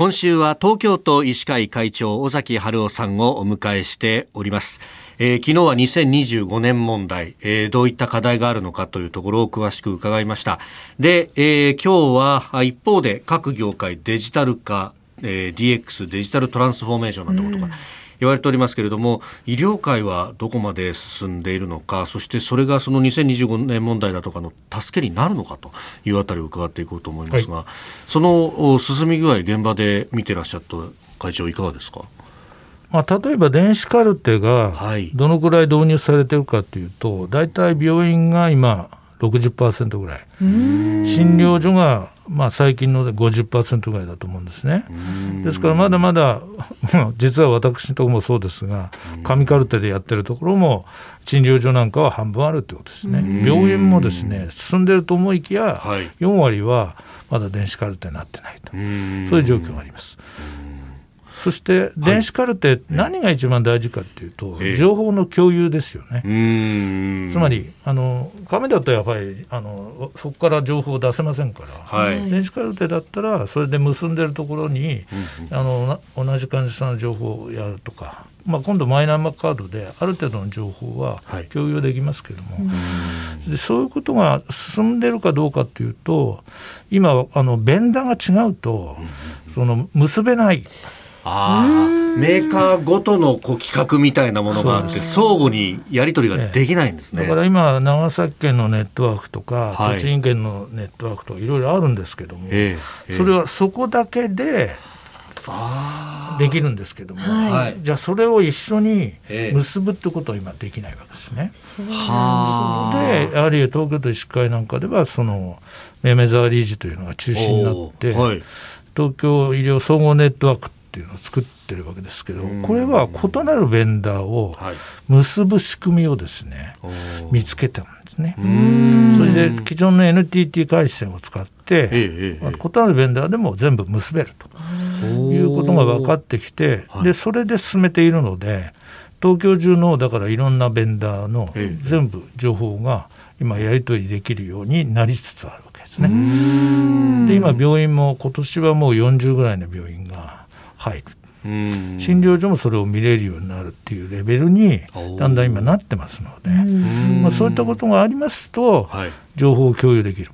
今週は東京都医師会会長尾崎春夫さんをお迎えしております。えー、昨日は2025年問題、えー、どういった課題があるのかというところを詳しく伺いました。で、えー、今日は一方で各業界デジタル化、えー、DX デジタルトランスフォーメーションなどことか、うん。言われておりますけれども医療界はどこまで進んでいるのかそしてそれがその2025年問題だとかの助けになるのかというあたりを伺っていこうと思いますが、はい、その進み具合現場で見てらっしゃった会長いかがですか？まあ、例えば電子カルテがどのくらい導入されてるかというと、大体病院が今60%ぐらい。診療所がまあ最近ので50%ぐらいだと思うんですね。ですからまだまだ実は私のところもそうですが紙カルテでやってるところも診療所なんかは半分あるということですね。病院もですね進んでると思いきや4割はまだ電子カルテになってないと。そういう状況があります。そして電子カルテ、何が一番大事かっていうと、情報の共有ですよね。つまりあの紙だとやっぱりあのそこから情報を出せませんから、はい、電子カルテだったらそれで結んでるところに、あの同じ患者さんの情報をやるとか。まあ、今度マイナンバーカードである程度の情報は共有できますけれども、はい、でそういうことが進んでるかどうかというと今あのベンダーが違うとその結べない。あメーカーごとのこう企画みたいなものがあって相互にやり取りができないんですね、だから今長崎県のネットワークとか、はい、栃木県のネットワークとかいろいろあるんですけども、えそれはそこだけでできるんですけども、はい、じゃあそれを一緒に結ぶってことは今できないわけですね。そでやはり東京都医師会なんかではそのメメザー理事というのが中心になって、はい、東京医療総合ネットワークっていうのを作ってるわけですけど、これは異なるベンダーを結ぶ仕組みをですね、見つけたんですね。それで既存の NTT 回線を使って、異なるベンダーでも全部結べるということが分かってきて、でそれで進めているので東京中のだからいろんなベンダーの全部情報が今やり取りできるようになりつつあるわけですね。で今病院も今年はもう40ぐらいの病院が入る。診療所もそれを見れるようになるっていうレベルにだんだん今なってますので、まあ、そういったことがありますと、情報を共有できる。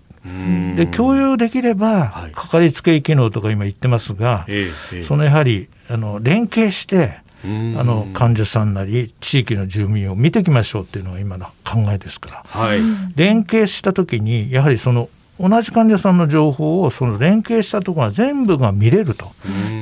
で共有できれば、かかりつけ医機能とか今言ってますが、そのやはりあの連携して、あの患者さんなり地域の住民を見ていきましょうっていうのが今の考えですから、はい、連携した時にやはりその同じ患者さんの情報をその連携したところが全部が見れると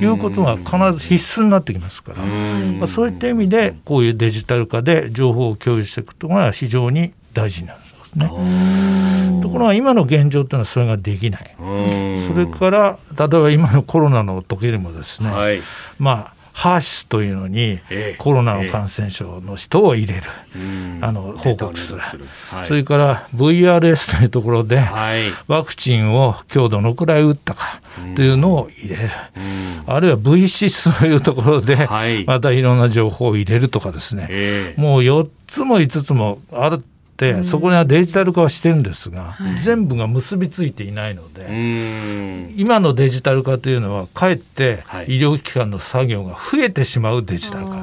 いうことが必ず必須になってきますから、まあ、そういった意味でこういうデジタル化で情報を共有していくことが非常に大事になるんですね。ところが今の現状というのはそれができない。それから例えば今のコロナの時でもですね、はい、まあハーシスというのにコロナの感染症の人を入れる、あの報告する、それから VRS というところで、ワクチンを今日どのくらい打ったかというのを入れる、あるいは V シスというところで、またいろんな情報を入れるとかですね、もう4つも5つもあるそこにはデジタル化はしてるんですが、はい、全部が結びついていないので今のデジタル化というのはかえって医療機関の作業が増えてしまうデジタル化な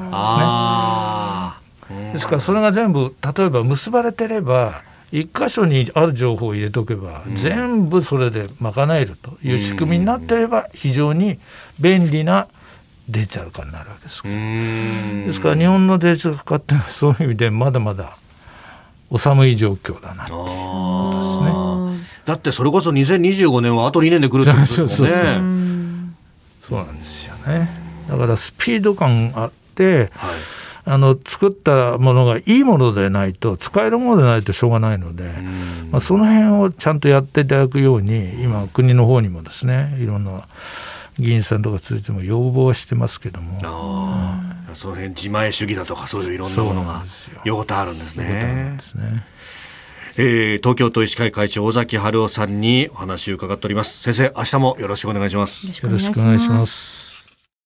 んですね。ですからそれが全部例えば結ばれてれば一箇所にある情報を入れとけば、全部それで賄えるという仕組みになっていれば非常に便利なデジタル化になるわけですですから日本のデジタル化ってそういう意味でまだまだお寒い状況だなっていうことですね。だってそれこそ2025年はあと2年で来るってことですもんね。そうなんですよね。だからスピード感あって、はい、あの作ったものがいいものでないと使えるものでないとしょうがないので、まあ、その辺をちゃんとやっていただくように今国の方にもですねいろんな議員さんとかついても要望はしてますけども。その辺自前主義だとかそういういろんなものが用途あるんですね。えー、東京都医師会会長尾崎春夫さんにお話を伺っております。先生明日もよろしくお願いします。よろしくお願いします